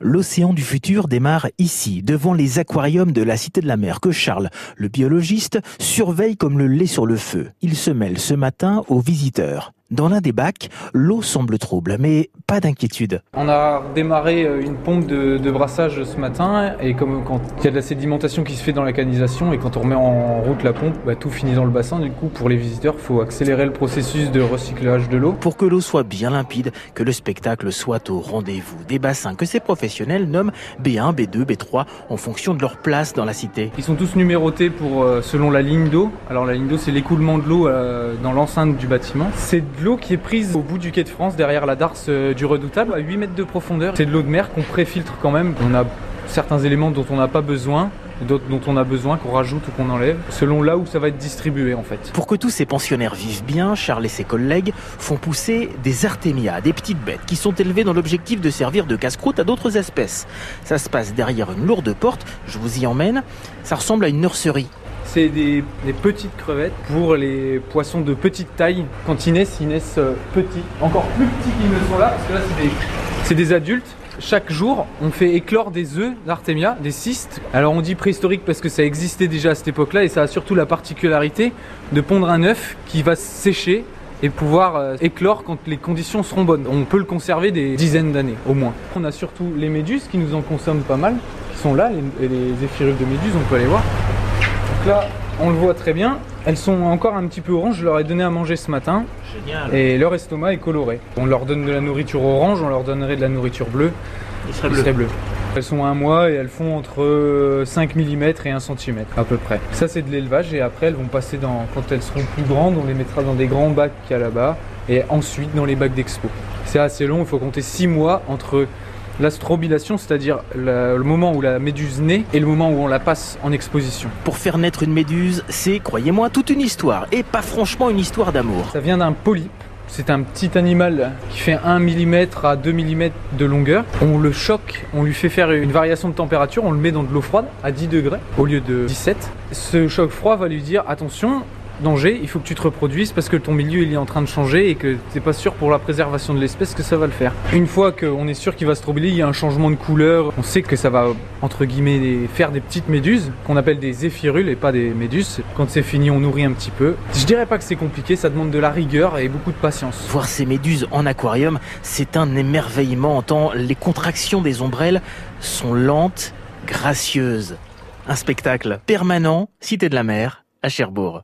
L'océan du futur démarre ici, devant les aquariums de la Cité de la Mer que Charles, le biologiste, surveille comme le lait sur le feu. Il se mêle ce matin aux visiteurs. Dans l'un des bacs, l'eau semble trouble, mais pas d'inquiétude. On a démarré euh, une pompe de, brassage ce matin, et comme quand il y a de la sédimentation qui se fait dans la canalisation, et quand on remet en route la pompe, bah, tout finit dans le bassin. Du coup, pour les visiteurs, il faut accélérer le processus de recyclage de l'eau. Pour que l'eau soit bien limpide, que le spectacle soit au rendez-vous. Des bassins que ces professionnels nomment B1, B2, B3 en fonction de leur place dans la cité. Ils sont tous numérotés pour, euh, selon la ligne d'eau. Alors la ligne d'eau, c'est l'écoulement de l'eau euh, dans l'enceinte du bâtiment. C'est l'eau qui est prise au bout du quai de France, derrière la darse euh, du Redoutable, à 8 mètres de profondeur. C'est de l'eau de mer qu'on préfiltre quand même. On a certains éléments dont on n'a pas besoin, dont on a besoin, qu'on rajoute ou qu'on enlève, selon là où ça va être distribué en fait. Pour que tous ces pensionnaires vivent bien, Charles et ses collègues font pousser des artémias, des petites bêtes qui sont élevées dans l'objectif de servir de casse-croûte à d'autres espèces. Ça se passe derrière une lourde porte, je vous y emmène, ça ressemble à une nurserie c'est des, petites crevettes pour les poissons de petite taille. Quand ils naissent, ils naissent euh, petits, encore plus petits qu'ils ne sont là, parce que là, c'est des, adultes. Chaque jour, on fait éclore des œufs d'Artemia, des cystes. Alors on dit préhistorique parce que ça existait déjà à cette époque-là et ça a surtout la particularité de pondre un œuf qui va sécher et pouvoir euh, éclore quand les conditions seront bonnes. On peut le conserver des dizaines d'années au moins. On a surtout les méduses qui nous en consomment pas mal, qui sont là, les, les de méduses, on peut aller voir là, on le voit très bien. Elles sont encore un petit peu oranges. Je leur ai donné à manger ce matin. Génial. Et leur estomac est coloré. On leur donne de la nourriture orange, on leur donnerait de la nourriture bleue. Il serait bleu. Elles sont un mois et elles font entre 5 mm et 1 cm à peu près. Ça c'est de l'élevage et après elles vont passer dans, quand elles seront plus grandes, on les mettra dans des grands bacs qu'il y a là-bas et ensuite dans les bacs d'expo. C'est assez long, il faut compter 6 mois entre l'astrobilation, c'est-à-dire le, moment où la méduse naît et le moment où on la passe en exposition. Pour faire naître une méduse, c'est, croyez-moi, toute une histoire, et pas franchement une histoire d'amour. Ça vient d'un polype. C'est un petit animal qui fait 1 mm à 2 mm de longueur. On le choque, on lui fait faire une variation de température, on le met dans de l'eau froide à 10 degrés au lieu de 17. Ce choc froid va lui dire attention, danger, il faut que tu te reproduises parce que ton milieu il est en train de changer et que c'est pas sûr pour la préservation de l'espèce que ça va le faire. Une fois qu'on est sûr qu'il va se troubler, il y a un changement de couleur, on sait que ça va entre guillemets faire des petites méduses qu'on appelle des zéphyrules et pas des méduses. Quand c'est fini, on nourrit un petit peu. Je dirais pas que c'est compliqué, ça demande de la rigueur et beaucoup de patience. Voir ces méduses en aquarium, c'est un émerveillement en tant les contractions des ombrelles sont lentes, gracieuses. Un spectacle permanent, Cité de la Mer, à Cherbourg.